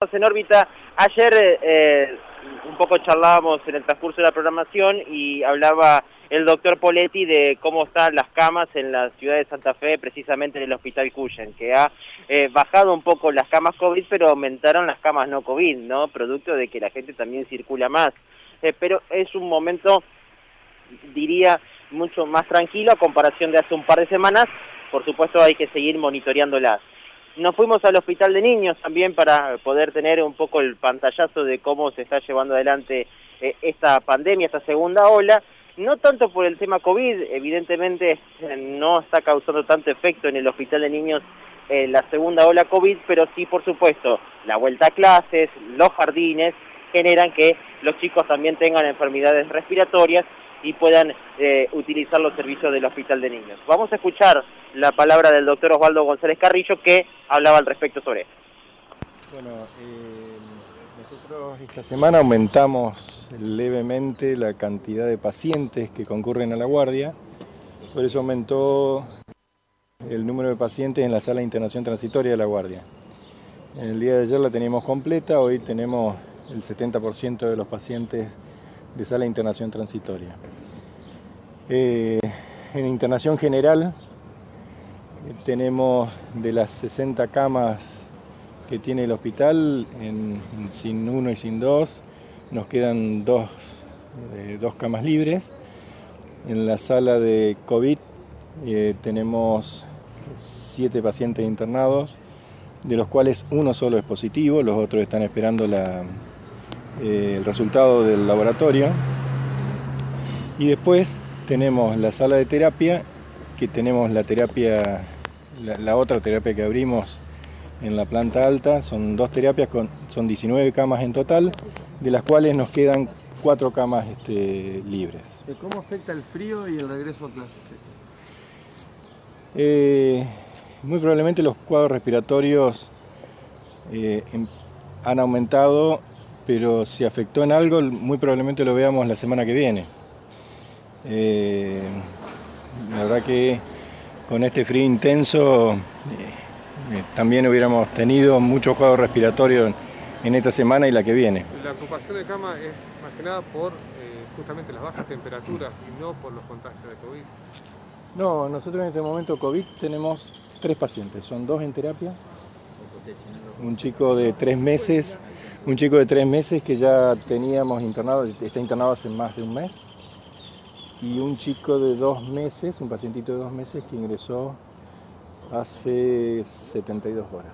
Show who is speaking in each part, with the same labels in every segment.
Speaker 1: en órbita. Ayer eh, eh, un poco charlábamos en el transcurso de la programación y hablaba el doctor Poletti de cómo están las camas en la ciudad de Santa Fe, precisamente en el Hospital Cuyen, que ha eh, bajado un poco las camas COVID, pero aumentaron las camas no COVID, ¿no? Producto de que la gente también circula más. pero es un momento, diría, mucho más tranquilo a comparación de hace un par de semanas. Por supuesto hay que seguir monitoreándolas. Nos fuimos al hospital de niños también para poder tener un poco el pantallazo de cómo se está llevando adelante eh, esta pandemia, esta segunda ola. No tanto por el tema COVID, evidentemente eh, no está causando tanto efecto en el hospital de niños eh, la segunda ola COVID, pero sí, por supuesto, la vuelta a clases, los jardines, generan que los chicos también tengan enfermedades respiratorias y puedan eh, utilizar los servicios del Hospital de Niños. Vamos a escuchar la palabra del doctor Osvaldo González Carrillo que hablaba al respecto sobre esto.
Speaker 2: Bueno, eh, nosotros esta semana aumentamos levemente la cantidad de pacientes que concurren a la guardia, por eso aumentó el número de pacientes en la sala de internación transitoria de la guardia. En el día de ayer la teníamos completa, hoy tenemos el 70% de los pacientes de sala de internación transitoria. Eh, en internación general tenemos de las 60 camas que tiene el hospital, sin uno y sin dos, nos quedan dos, eh, dos camas libres. En la sala de COVID eh, tenemos siete pacientes internados, de los cuales uno solo es positivo, los otros están esperando eh, el resultado del laboratorio. Y después tenemos la sala de terapia, que tenemos la terapia, la, otra terapia que abrimos en la planta alta, son dos terapias, con, son 19 camas en total, de las cuales nos quedan cuatro camas este, libres.
Speaker 3: ¿Cómo afecta el frío y el regreso a clases?
Speaker 2: Eh, muy probablemente los cuadros respiratorios eh, em, han aumentado pero si afectó en algo, muy probablemente lo veamos la semana que viene. Eh, la verdad que con este frío intenso eh, eh, también hubiéramos tenido mucho juego respiratorio en, esta semana y la que viene.
Speaker 3: La ocupación de cama es más que nada por justamente las bajas temperaturas y no por los contagios de COVID.
Speaker 2: No, nosotros en este momento COVID tenemos tres pacientes, son dos en terapia, un chico de tres meses un chico de tres meses que ya teníamos internado, está internado hace más de un mes, y un chico de dos meses, un pacientito de dos meses que ingresó hace 72 horas.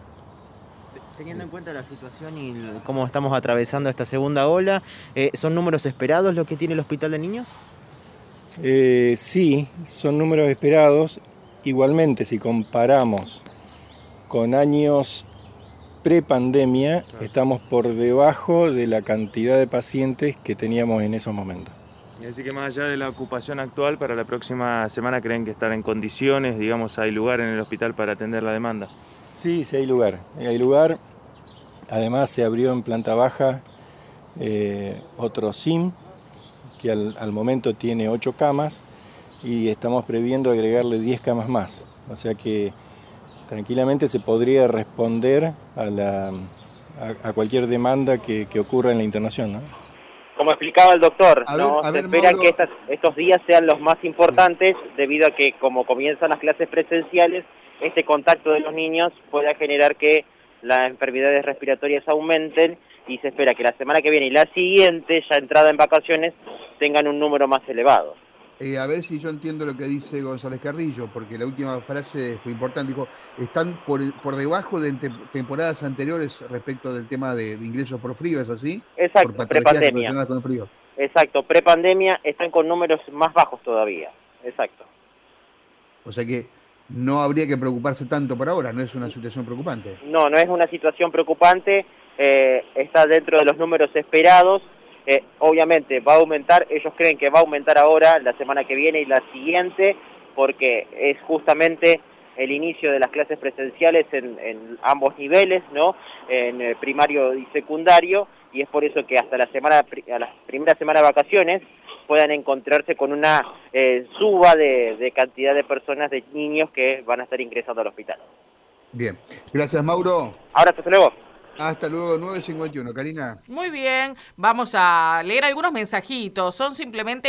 Speaker 1: Teniendo en cuenta la situación y cómo estamos atravesando esta segunda ola, eh, ¿son números esperados los que tiene el Hospital de Niños?
Speaker 2: Eh, sí, son números esperados. Igualmente, si comparamos con años pre-pandemia estamos por debajo de la cantidad de pacientes que teníamos en esos momentos.
Speaker 3: Así que más allá de la ocupación actual, para la próxima semana creen que estar en condiciones, digamos, hay lugar en el hospital para atender la demanda.
Speaker 2: Sí, sí hay lugar. Hay lugar. Además se abrió en planta baja eh, otro SIM, que al, momento tiene ocho camas y estamos previendo agregarle 10 camas más. O sea que tranquilamente se podría responder a, cualquier demanda que, ocurra en la internación.
Speaker 1: Como explicaba el doctor, ¿no? se espera que estos días sean los más importantes debido a que como comienzan las clases presenciales, este contacto de los niños pueda generar que las enfermedades respiratorias aumenten y se espera que la semana que viene y la siguiente, ya entrada en vacaciones, tengan un número más elevado.
Speaker 4: Eh, a ver si yo entiendo lo que dice González Carrillo, porque la última frase fue importante. Dijo, están por, por debajo de temporadas anteriores respecto del tema de, ingresos por frío, ¿es así?
Speaker 1: Exacto, prepandemia. Con frío. Exacto, prepandemia están con números más bajos todavía. Exacto.
Speaker 4: O sea que no habría que preocuparse tanto por ahora, no es una situación preocupante.
Speaker 1: No, no es una situación preocupante, eh, está dentro de los números esperados eh, obviamente va a aumentar, ellos creen que va a aumentar ahora, la semana que viene y la siguiente, porque es justamente el inicio de las clases presenciales en, ambos niveles, ¿no? En eh, primario y secundario, y es por eso que hasta la semana, a la primera semana de vacaciones puedan encontrarse con una eh, suba de, de cantidad de personas, de niños que van a estar ingresando al hospital.
Speaker 4: Bien, gracias Mauro.
Speaker 1: Ahora, hasta luego.
Speaker 4: Hasta luego, 9.51. Karina.
Speaker 5: Muy bien, vamos a leer algunos mensajitos. Son simplemente